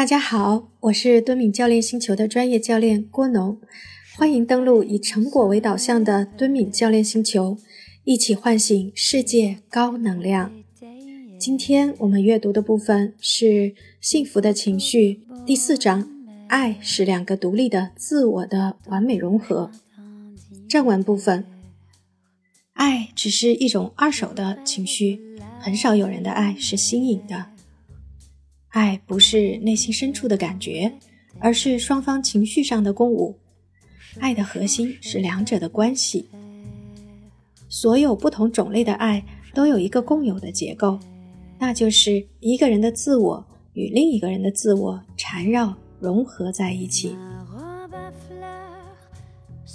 大家好，我是敦敏教练星球的专业教练郭农，欢迎登录以成果为导向的敦敏教练星球，一起唤醒世界高能量。今天我们阅读的部分是《幸福的情绪》第四章，爱是两个独立的自我的完美融合。正文部分，爱只是一种二手的情绪，很少有人的爱是新颖的。爱不是内心深处的感觉，而是双方情绪上的共舞。爱的核心是两者的关系。所有不同种类的爱都有一个共有的结构，那就是一个人的自我与另一个人的自我缠绕融合在一起。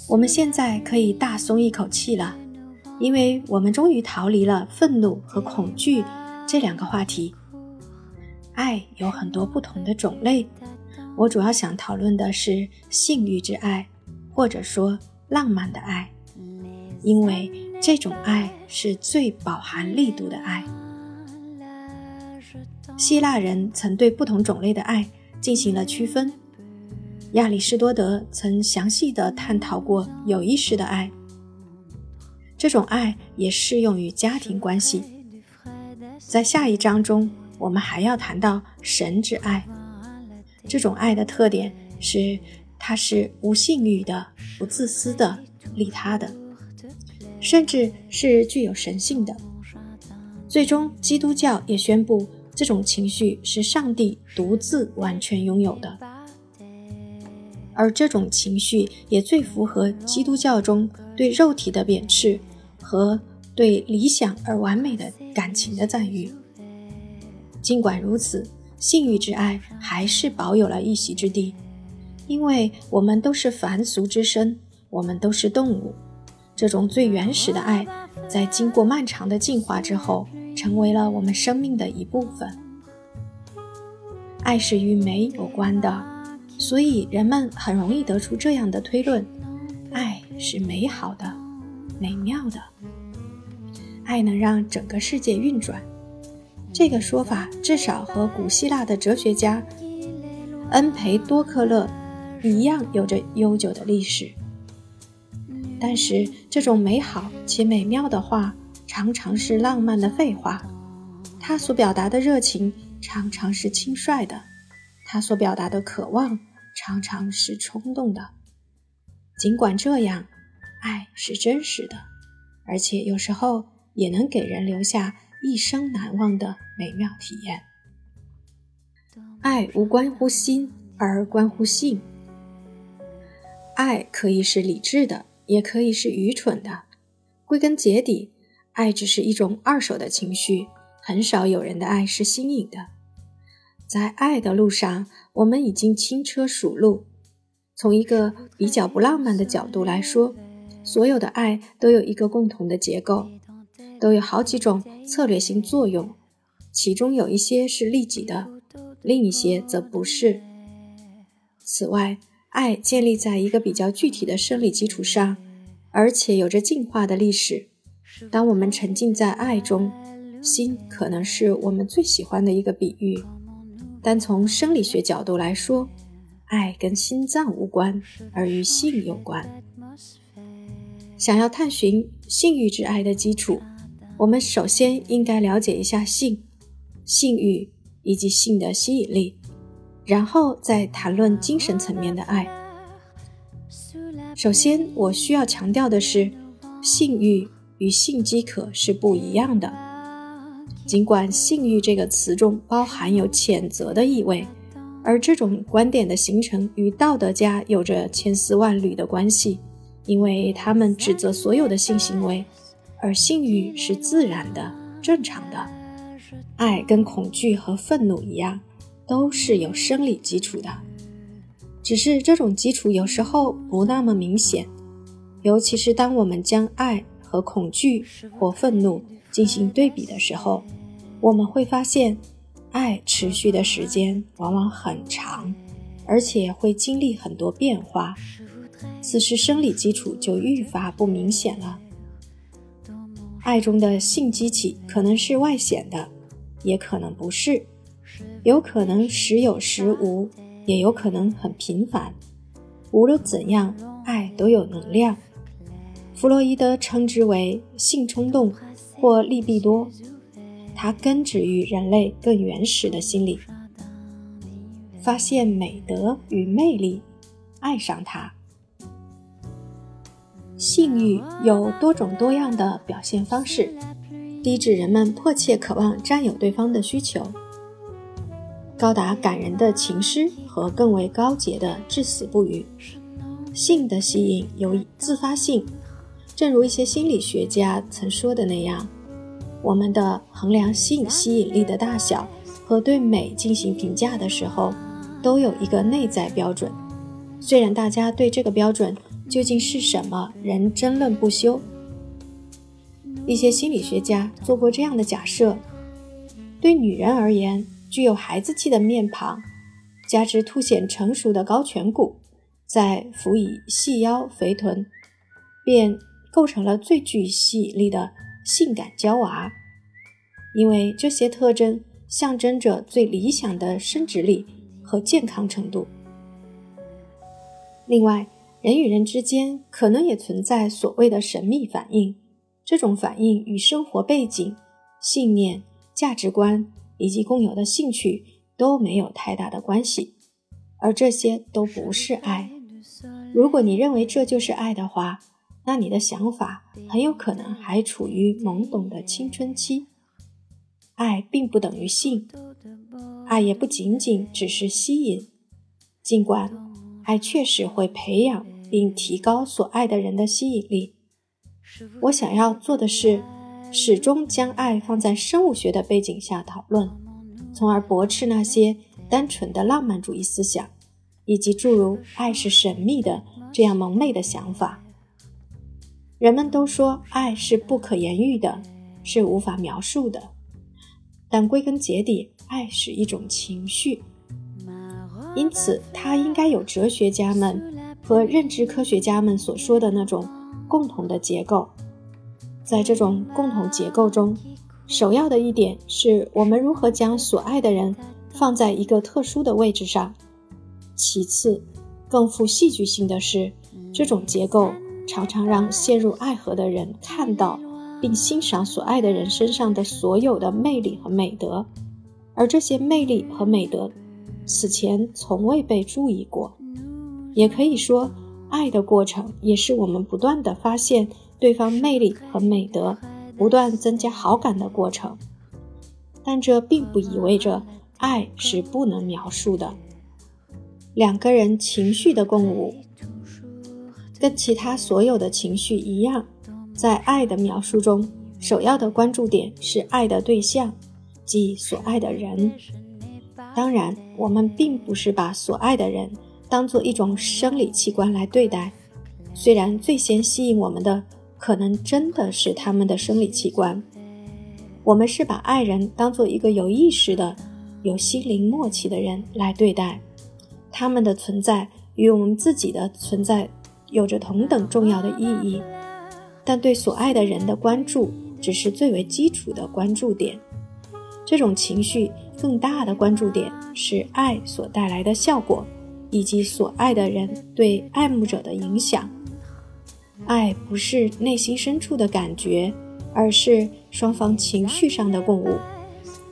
我们现在可以大松一口气了，因为我们终于逃离了愤怒和恐惧这两个话题。爱有很多不同的种类，我主要想讨论的是性欲之爱，或者说浪漫的爱，因为这种爱是最饱含力度的爱。希腊人曾对不同种类的爱进行了区分，亚里士多德曾详细的探讨过有意识的爱，这种爱也适用于家庭关系。在下一章中。我们还要谈到神之爱，这种爱的特点是，它是无性欲的、不自私的、利他的，甚至是具有神性的。最终，基督教也宣布这种情绪是上帝独自完全拥有的，而这种情绪也最符合基督教中对肉体的贬斥和对理想而完美的感情的赞誉。尽管如此，性欲之爱还是保有了一席之地，因为我们都是凡俗之身，我们都是动物。这种最原始的爱，在经过漫长的进化之后，成为了我们生命的一部分。爱是与美有关的，所以人们很容易得出这样的推论：爱是美好的、美妙的，爱能让整个世界运转。这个说法至少和古希腊的哲学家恩培多克勒一样有着悠久的历史。但是，这种美好且美妙的话常常是浪漫的废话，他所表达的热情常常是轻率的，他所表达的渴望常常是冲动的。尽管这样，爱是真实的，而且有时候也能给人留下。一生难忘的美妙体验。爱无关乎心，而关乎性。爱可以是理智的，也可以是愚蠢的。归根结底，爱只是一种二手的情绪。很少有人的爱是新颖的。在爱的路上，我们已经轻车熟路。从一个比较不浪漫的角度来说，所有的爱都有一个共同的结构。都有好几种策略性作用，其中有一些是利己的，另一些则不是。此外，爱建立在一个比较具体的生理基础上，而且有着进化的历史。当我们沉浸在爱中，心可能是我们最喜欢的一个比喻。但从生理学角度来说，爱跟心脏无关，而与性有关。想要探寻性欲之爱的基础。我们首先应该了解一下性、性欲以及性的吸引力，然后再谈论精神层面的爱。首先，我需要强调的是，性欲与性饥渴是不一样的。尽管“性欲”这个词中包含有谴责的意味，而这种观点的形成与道德家有着千丝万缕的关系，因为他们指责所有的性行为。而性欲是自然的、正常的，爱跟恐惧和愤怒一样，都是有生理基础的。只是这种基础有时候不那么明显，尤其是当我们将爱和恐惧或愤怒进行对比的时候，我们会发现，爱持续的时间往往很长，而且会经历很多变化。此时生理基础就愈发不明显了。爱中的性激起可能是外显的，也可能不是。有可能时有时无，也有可能很频繁。无论怎样，爱都有能量。弗洛伊德称之为性冲动或利弊多，它根植于人类更原始的心理。发现美德与魅力，爱上它。性欲有多种多样的表现方式，低至人们迫切渴望占有对方的需求，高达感人的情诗和更为高洁的至死不渝。性的吸引有自发性，正如一些心理学家曾说的那样，我们的衡量性吸引力的大小和对美进行评价的时候，都有一个内在标准。虽然大家对这个标准，究竟是什么？人争论不休。一些心理学家做过这样的假设：对女人而言，具有孩子气的面庞，加之凸显成熟的高颧骨，再辅以细腰肥臀，便构成了最具吸引力的性感娇娃。因为这些特征象征着最理想的生殖力和健康程度。另外，人与人之间可能也存在所谓的神秘反应，这种反应与生活背景、信念、价值观以及共有的兴趣都没有太大的关系，而这些都不是爱。如果你认为这就是爱的话，那你的想法很有可能还处于懵懂的青春期。爱并不等于性，爱也不仅仅只是吸引，尽管爱确实会培养。并提高所爱的人的吸引力。我想要做的是，始终将爱放在生物学的背景下讨论，从而驳斥那些单纯的浪漫主义思想，以及诸如“爱是神秘的”这样蒙昧的想法。人们都说爱是不可言喻的，是无法描述的，但归根结底，爱是一种情绪，因此它应该有哲学家们。和认知科学家们所说的那种共同的结构，在这种共同结构中，首要的一点是我们如何将所爱的人放在一个特殊的位置上。其次，更富戏剧性的是，这种结构常常让陷入爱河的人看到并欣赏所爱的人身上的所有的魅力和美德，而这些魅力和美德此前从未被注意过。也可以说，爱的过程也是我们不断的发现对方魅力和美德，不断增加好感的过程。但这并不意味着爱是不能描述的。两个人情绪的共舞，跟其他所有的情绪一样，在爱的描述中，首要的关注点是爱的对象，即所爱的人。当然，我们并不是把所爱的人。当做一种生理器官来对待，虽然最先吸引我们的可能真的是他们的生理器官，我们是把爱人当做一个有意识的、有心灵默契的人来对待，他们的存在与我们自己的存在有着同等重要的意义，但对所爱的人的关注只是最为基础的关注点，这种情绪更大的关注点是爱所带来的效果。以及所爱的人对爱慕者的影响。爱不是内心深处的感觉，而是双方情绪上的共舞。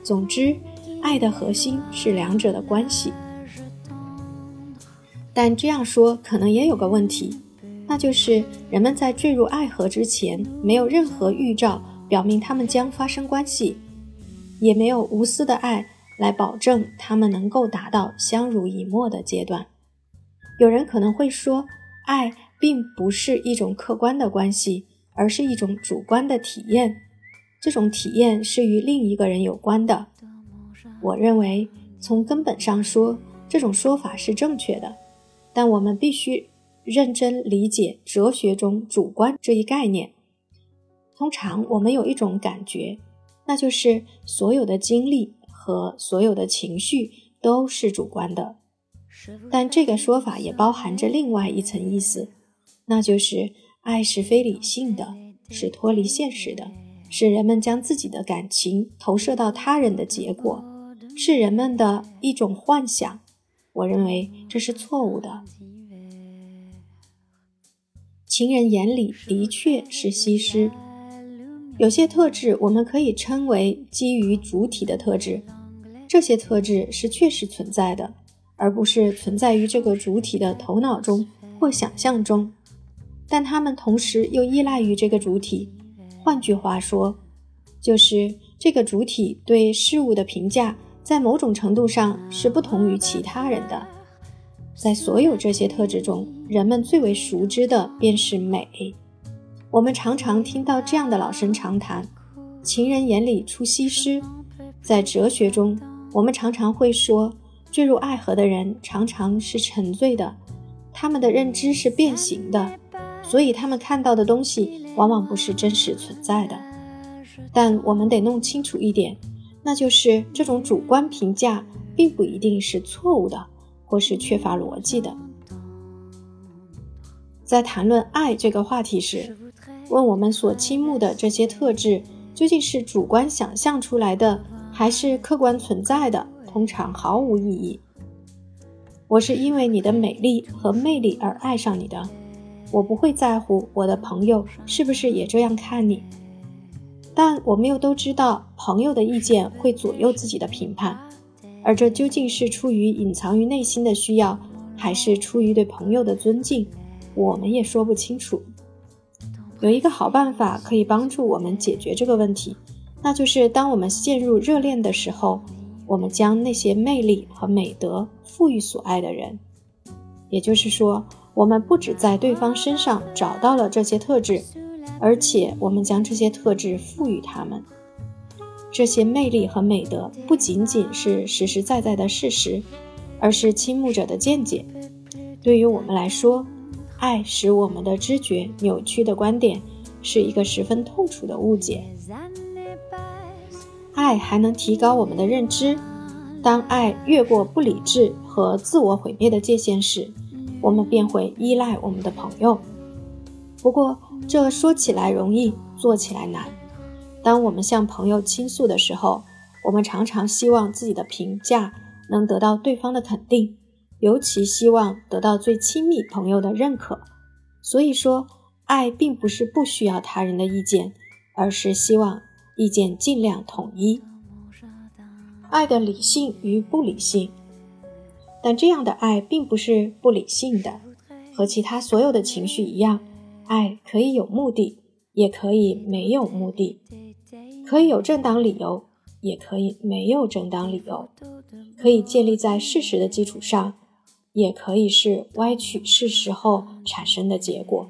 总之，爱的核心是两者的关系。但这样说可能也有个问题，那就是人们在坠入爱河之前，没有任何预兆表明他们将发生关系，也没有无私的爱。来保证他们能够达到相濡以沫的阶段。有人可能会说，爱并不是一种客观的关系，而是一种主观的体验。这种体验是与另一个人有关的。我认为，从根本上说，这种说法是正确的。但我们必须认真理解哲学中“主观”这一概念。通常，我们有一种感觉，那就是所有的经历。和所有的情绪都是主观的，但这个说法也包含着另外一层意思，那就是爱是非理性的，是脱离现实的，是人们将自己的感情投射到他人的结果。是人们的一种幻想。我认为这是错误的。情人眼里的确是西施。有些特质我们可以称为基于主体的特质，这些特质是确实存在的，而不是存在于这个主体的头脑中或想象中。但它们同时又依赖于这个主体。换句话说，就是这个主体对事物的评价。在某种程度上是不同于其他人的。在所有这些特质中，人们最为熟知的便是美。我们常常听到这样的老生常谈：“情人眼里出西施。”在哲学中，我们常常会说，坠入爱河的人常常是沉醉的，他们的认知是变形的，所以他们看到的东西往往不是真实存在的。但我们得弄清楚一点。那就是这种主观评价并不一定是错误的，或是缺乏逻辑的。在谈论爱这个话题时，问我们所倾慕的这些特质究竟是主观想象出来的，还是客观存在的，通常毫无意义。我是因为你的美丽和魅力而爱上你的，我不会在乎我的朋友是不是也这样看你。但我们又都知道，朋友的意见会左右自己的评判，而这究竟是出于隐藏于内心的需要，还是出于对朋友的尊敬，我们也说不清楚。有一个好办法可以帮助我们解决这个问题，那就是当我们陷入热恋的时候，我们将那些魅力和美德赋予所爱的人。也就是说，我们不只在对方身上找到了这些特质。而且，我们将这些特质赋予他们，这些魅力和美德不仅仅是实实在在的事实，而是倾慕者的见解。对于我们来说，爱使我们的知觉扭曲的观点是一个十分痛楚的误解。爱还能提高我们的认知。当爱越过不理智和自我毁灭的界限时，我们便会依赖我们的朋友。不过，这说起来容易，做起来难。当我们向朋友倾诉的时候，我们常常希望自己的评价能得到对方的肯定，尤其希望得到最亲密朋友的认可。所以说，爱并不是不需要他人的意见，而是希望意见尽量统一。爱的理性与不理性，但这样的爱并不是不理性的，和其他所有的情绪一样。爱可以有目的，也可以没有目的；可以有正当理由，也可以没有正当理由；可以建立在事实的基础上，也可以是歪曲事实后产生的结果；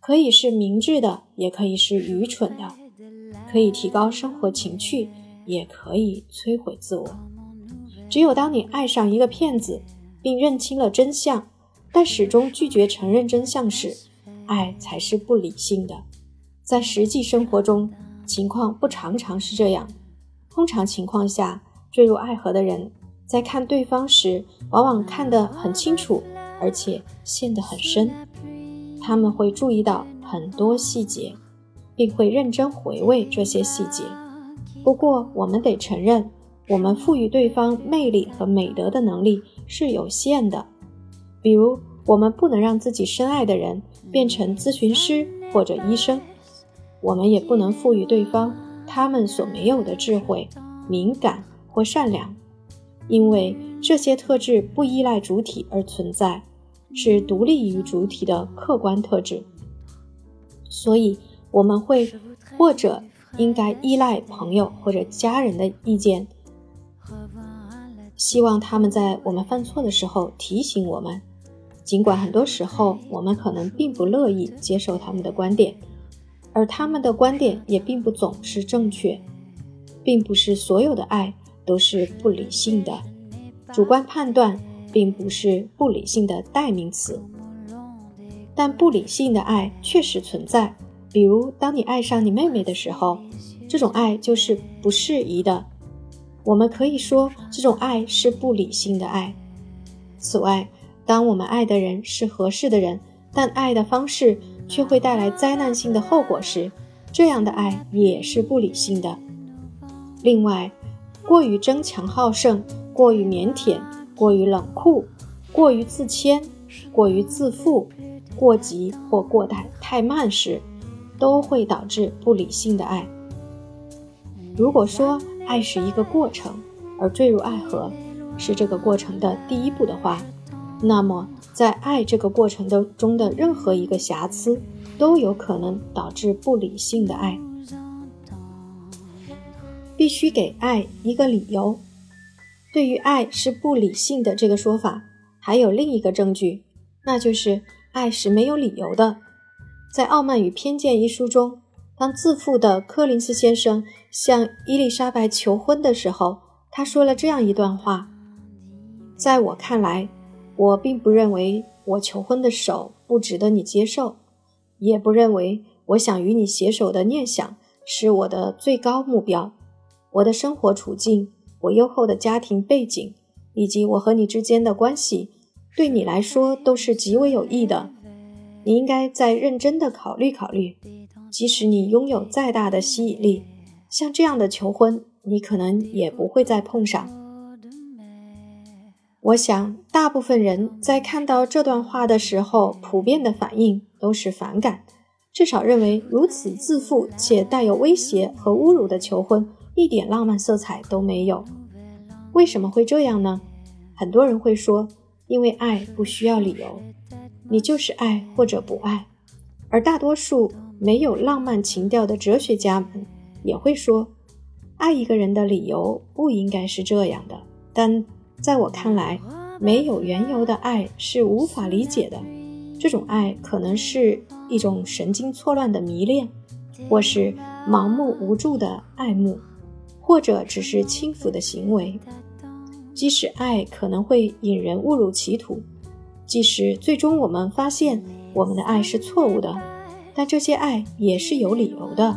可以是明智的，也可以是愚蠢的；可以提高生活情趣，也可以摧毁自我。只有当你爱上一个骗子，并认清了真相，但始终拒绝承认真相时，爱才是不理性的，在实际生活中，情况不常常是这样。通常情况下，坠入爱河的人在看对方时，往往看得很清楚，而且陷得很深。他们会注意到很多细节，并会认真回味这些细节。不过，我们得承认，我们赋予对方魅力和美德的能力是有限的。比如，我们不能让自己深爱的人。变成咨询师或者医生，我们也不能赋予对方他们所没有的智慧、敏感或善良，因为这些特质不依赖主体而存在，是独立于主体的客观特质。所以，我们会或者应该依赖朋友或者家人的意见，希望他们在我们犯错的时候提醒我们。尽管很多时候我们可能并不乐意接受他们的观点，而他们的观点也并不总是正确，并不是所有的爱都是不理性的。主观判断并不是不理性的代名词，但不理性的爱确实存在。比如，当你爱上你妹妹的时候，这种爱就是不适宜的。我们可以说，这种爱是不理性的爱。此外，当我们爱的人是合适的人，但爱的方式却会带来灾难性的后果时，这样的爱也是不理性的。另外，过于争强好胜，过于腼腆，过于冷酷，过于自谦，过于自负，过急或过太太慢时，都会导致不理性的爱。如果说爱是一个过程，而坠入爱河是这个过程的第一步的话，那么在爱这个过程的中的任何一个瑕疵，都有可能导致不理性的爱。必须给爱一个理由。对于爱是不理性的这个说法，还有另一个证据，那就是爱是没有理由的。在《傲慢与偏见》一书中。当自负的柯林斯先生向伊丽莎白求婚的时候，他说了这样一段话：“在我看来，我并不认为我求婚的手不值得你接受，也不认为我想与你携手的念想是我的最高目标。我的生活处境、我优厚的家庭背景以及我和你之间的关系，对你来说都是极为有益的。你应该再认真地考虑考虑。”即使你拥有再大的吸引力，像这样的求婚，你可能也不会再碰上。我想，大部分人在看到这段话的时候，普遍的反应都是反感，至少认为如此自负且带有威胁和侮辱的求婚一点浪漫色彩都没有。为什么会这样呢？很多人会说，因为爱不需要理由，你就是爱或者不爱，而大多数。没有浪漫情调的哲学家们也会说，爱一个人的理由不应该是这样的。但在我看来，没有缘由的爱是无法理解的。这种爱可能是一种神经错乱的迷恋，或是盲目无助的爱慕，或者只是轻浮的行为。即使爱可能会引人误入歧途，即使最终我们发现我们的爱是错误的。但这些爱也是有理由的，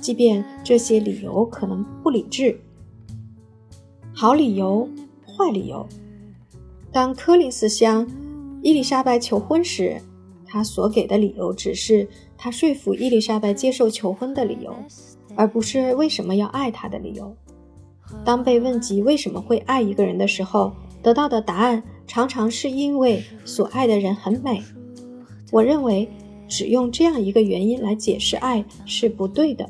即便这些理由可能不理智。好理由，坏理由。当柯林斯向伊丽莎白求婚时，他所给的理由只是他说服伊丽莎白接受求婚的理由，而不是为什么要爱她的理由。当被问及为什么会爱一个人的时候，得到的答案常常是因为所爱的人很美。我认为。只用这样一个原因来解释爱是不对的。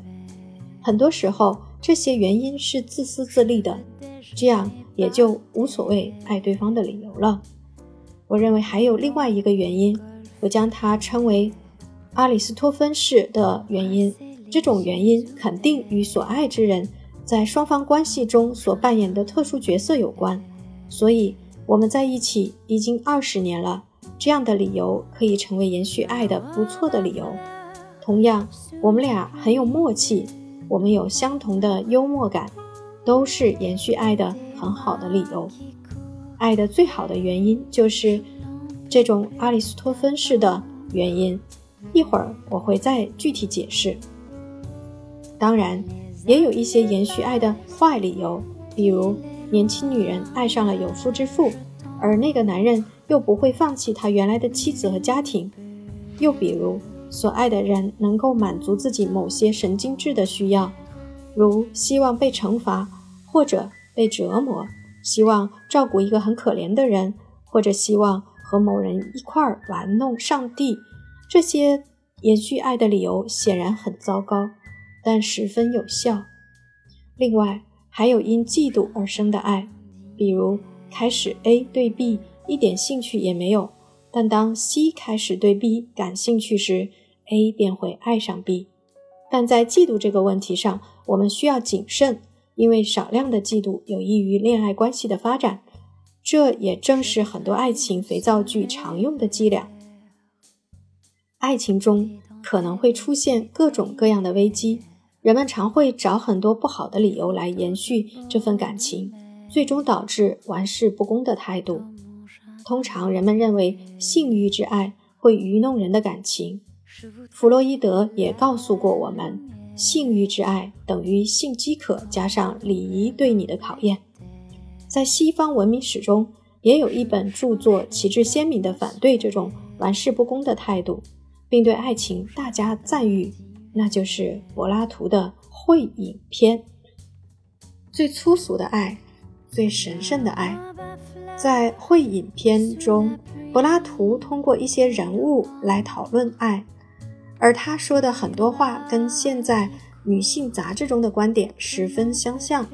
很多时候，这些原因是自私自利的，这样也就无所谓爱对方的理由了。我认为还有另外一个原因，我将它称为阿里斯托芬式的原因。这种原因肯定与所爱之人在双方关系中所扮演的特殊角色有关。所以，我们在一起已经二十年了。这样的理由可以成为延续爱的不错的理由。同样，我们俩很有默契，我们有相同的幽默感，都是延续爱的很好的理由。爱的最好的原因就是这种阿里斯托芬式的原因。一会儿我会再具体解释。当然，也有一些延续爱的坏理由，比如年轻女人爱上了有夫之妇，而那个男人。又不会放弃他原来的妻子和家庭。又比如，所爱的人能够满足自己某些神经质的需要，如希望被惩罚或者被折磨，希望照顾一个很可怜的人，或者希望和某人一块儿玩弄上帝。这些延续爱的理由显然很糟糕，但十分有效。另外，还有因嫉妒而生的爱，比如开始 A 对 B。一点兴趣也没有，但当 C 开始对 B 感兴趣时，A 便会爱上 B。但在嫉妒这个问题上，我们需要谨慎，因为少量的嫉妒有益于恋爱关系的发展。这也正是很多爱情肥皂剧常用的伎俩。爱情中可能会出现各种各样的危机，人们常会找很多不好的理由来延续这份感情，最终导致玩世不恭的态度。通常人们认为性欲之爱会愚弄人的感情。弗洛伊德也告诉过我们，性欲之爱等于性饥渴加上礼仪对你的考验。在西方文明史中，也有一本著作旗帜鲜明地反对这种玩世不恭的态度，并对爱情大加赞誉，那就是柏拉图的《会影篇》。最粗俗的爱，最神圣的爱。在《会影片》中，柏拉图通过一些人物来讨论爱，而他说的很多话跟现在女性杂志中的观点十分相像。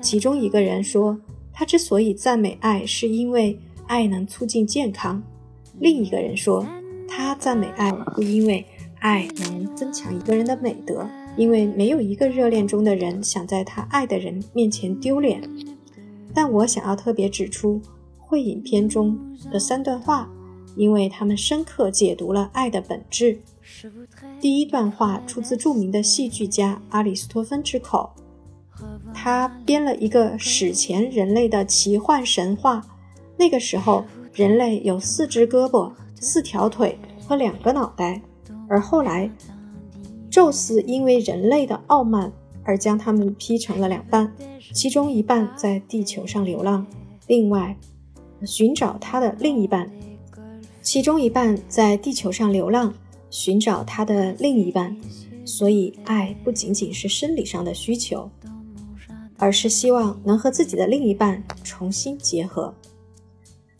其中一个人说，他之所以赞美爱，是因为爱能促进健康；另一个人说，他赞美爱，是因为爱能增强一个人的美德。因为没有一个热恋中的人想在他爱的人面前丢脸。但我想要特别指出《会影片》中的三段话，因为他们深刻解读了爱的本质。第一段话出自著名的戏剧家阿里斯托芬之口。他编了一个史前人类的奇幻神话。那个时候，人类有四只胳膊、四条腿和两个脑袋。而后来，宙斯因为人类的傲慢而将他们劈成了两半，其中一半在地球上流浪，另外寻找他的另一半；其中一半在地球上流浪，寻找他的另一半。所以，爱不仅仅是生理上的需求。而是希望能和自己的另一半重新结合。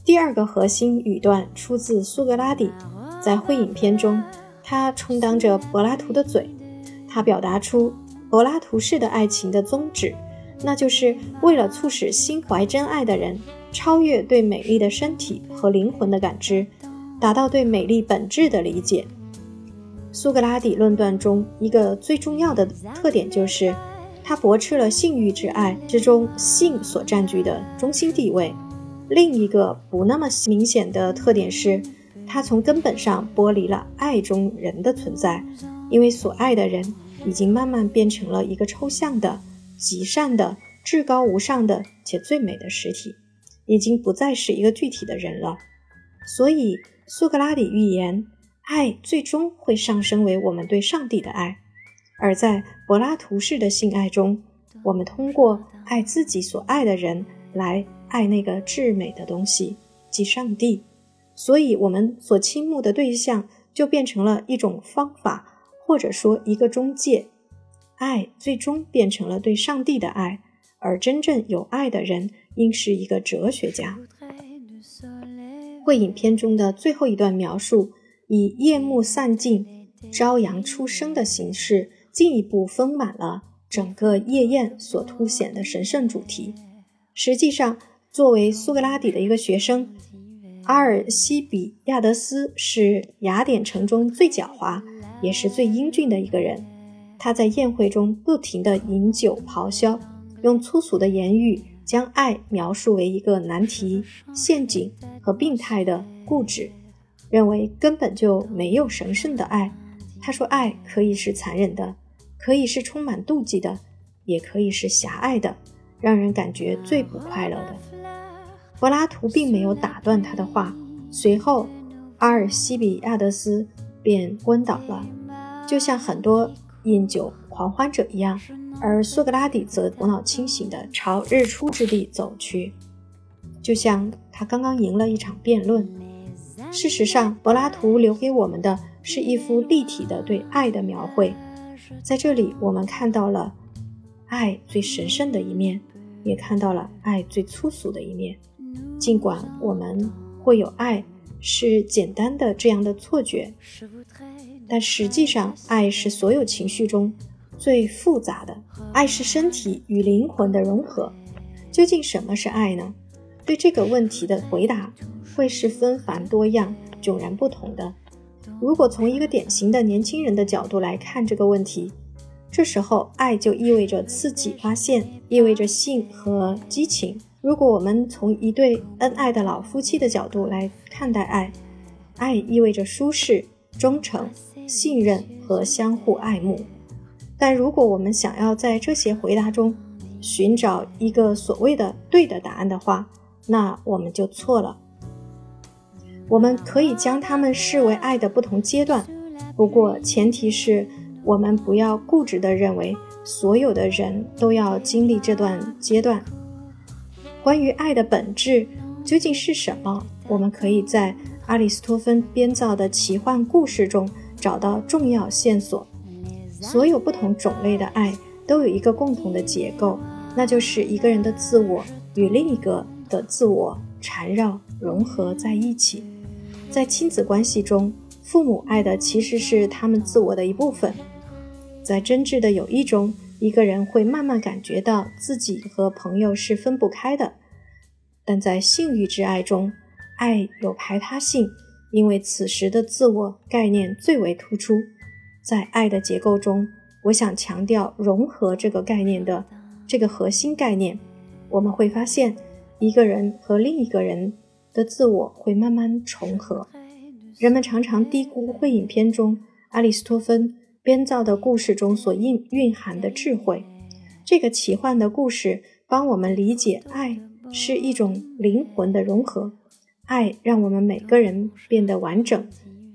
第二个核心语段出自苏格拉底，在会影片中，他充当着柏拉图的嘴，他表达出柏拉图式的爱情的宗旨，那就是为了促使心怀真爱的人超越对美丽的身体和灵魂的感知，达到对美丽本质的理解。苏格拉底论断中一个最重要的特点就是。他驳斥了性欲之爱之中性所占据的中心地位。另一个不那么明显的特点是，他从根本上剥离了爱中人的存在，因为所爱的人已经慢慢变成了一个抽象的、极善的、至高无上的且最美的实体，已经不再是一个具体的人了。所以，苏格拉底预言，爱最终会上升为我们对上帝的爱。而在柏拉图式的性爱中，我们通过爱自己所爱的人来爱那个至美的东西，即上帝。所以，我们所倾慕的对象就变成了一种方法，或者说一个中介。爱最终变成了对上帝的爱，而真正有爱的人应是一个哲学家。会影片中的最后一段描述，以夜幕散尽、朝阳初升的形式。进一步丰满了整个夜宴所凸显的神圣主题。实际上，作为苏格拉底的一个学生，阿尔西比亚德斯是雅典城中最狡猾，也是最英俊的一个人。他在宴会中不停地饮酒咆哮，用粗俗的言语将爱描述为一个难题、陷阱和病态的固执，认为根本就没有神圣的爱。他说，爱可以是残忍的。可以是充满妒忌的，也可以是狭隘的，让人感觉最不快乐的。柏拉图并没有打断他的话，随后阿尔西比亚德斯便昏倒了，就像很多饮酒狂欢者一样。而苏格拉底则头脑清醒地朝日出之地走去，就像他刚刚赢了一场辩论。事实上，柏拉图留给我们的是一幅立体的对爱的描绘。在这里，我们看到了爱最神圣的一面，也看到了爱最粗俗的一面。尽管我们会有爱是简单的这样的错觉，但实际上，爱是所有情绪中最复杂的。爱是身体与灵魂的融合。究竟什么是爱呢？对这个问题的回答会是纷繁多样、迥然不同的。如果从一个典型的年轻人的角度来看这个问题，这时候爱就意味着刺激、发现，意味着性和激情。如果我们从一对恩爱的老夫妻的角度来看待爱，爱意味着舒适、忠诚、信任和相互爱慕。但如果我们想要在这些回答中寻找一个所谓的对的答案的话，那我们就错了。我们可以将它们视为爱的不同阶段，不过前提是我们不要固执地认为所有的人都要经历这段阶段。关于爱的本质究竟是什么，我们可以在阿里斯托芬编造的奇幻故事中找到重要线索。所有不同种类的爱都有一个共同的结构，那就是一个人的自我与另一个的自我缠绕融合在一起。在亲子关系中，父母爱的其实是他们自我的一部分。在真挚的友谊中，一个人会慢慢感觉到自己和朋友是分不开的。但在性欲之爱中，爱有排他性，因为此时的自我概念最为突出。在爱的结构中，我想强调融合这个概念的这个核心概念。我们会发现，一个人和另一个人的自我会慢慢重合。人们常常低估会影片中阿里斯托芬编造的故事中所蕴蕴含的智慧。这个奇幻的故事帮我们理解，爱是一种灵魂的融合，爱让我们每个人变得完整。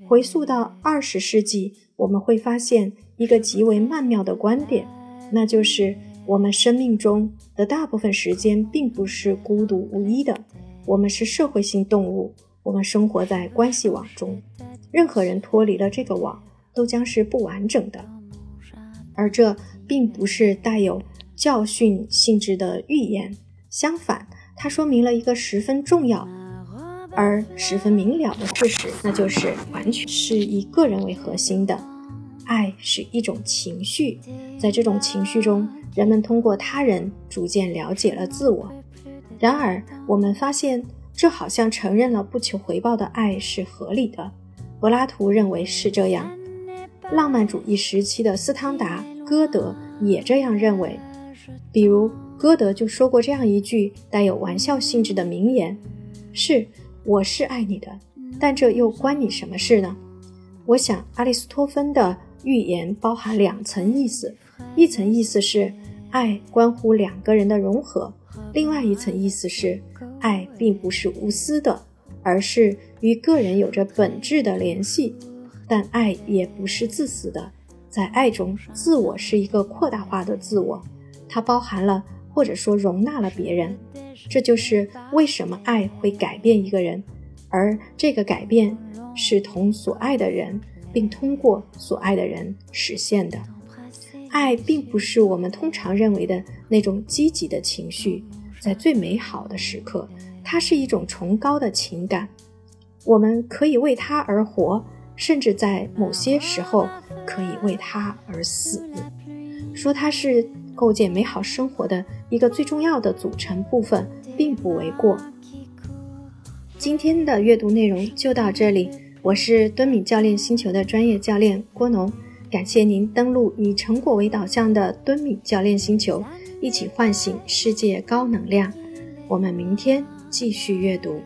回溯到二十世纪。我们会发现一个极为曼妙的观点，那就是我们生命中的大部分时间并不是孤独无依的。我们是社会性动物，我们生活在关系网中。任何人脱离了这个网，都将是不完整的。而这并不是带有教训性质的预言，相反，它说明了一个十分重要而十分明了的事实，那就是完全是以个人为核心的。爱是一种情绪，在这种情绪中，人们通过他人逐渐了解了自我。然而，我们发现这好像承认了不求回报的爱是合理的。柏拉图认为是这样，浪漫主义时期的斯汤达、歌德也这样认为。比如，歌德就说过这样一句带有玩笑性质的名言：“是，我是爱你的，但这又关你什么事呢？”我想，阿里斯托芬的。预言包含两层意思，一层意思是爱关乎两个人的融合，另外一层意思是爱并不是无私的，而是与个人有着本质的联系。但爱也不是自私的，在爱中，自我是一个扩大化的自我，它包含了或者说容纳了别人。这就是为什么爱会改变一个人，而这个改变是同所爱的人。并通过所爱的人实现的爱，并不是我们通常认为的那种积极的情绪。在最美好的时刻，它是一种崇高的情感。我们可以为它而活，甚至在某些时候可以为他而死。说它是构建美好生活的一个最重要的组成部分，并不为过。今天的阅读内容就到这里。我是敦敏教练星球的专业教练郭农，感谢您登录以成果为导向的敦敏教练星球，一起唤醒世界高能量。我们明天继续阅读。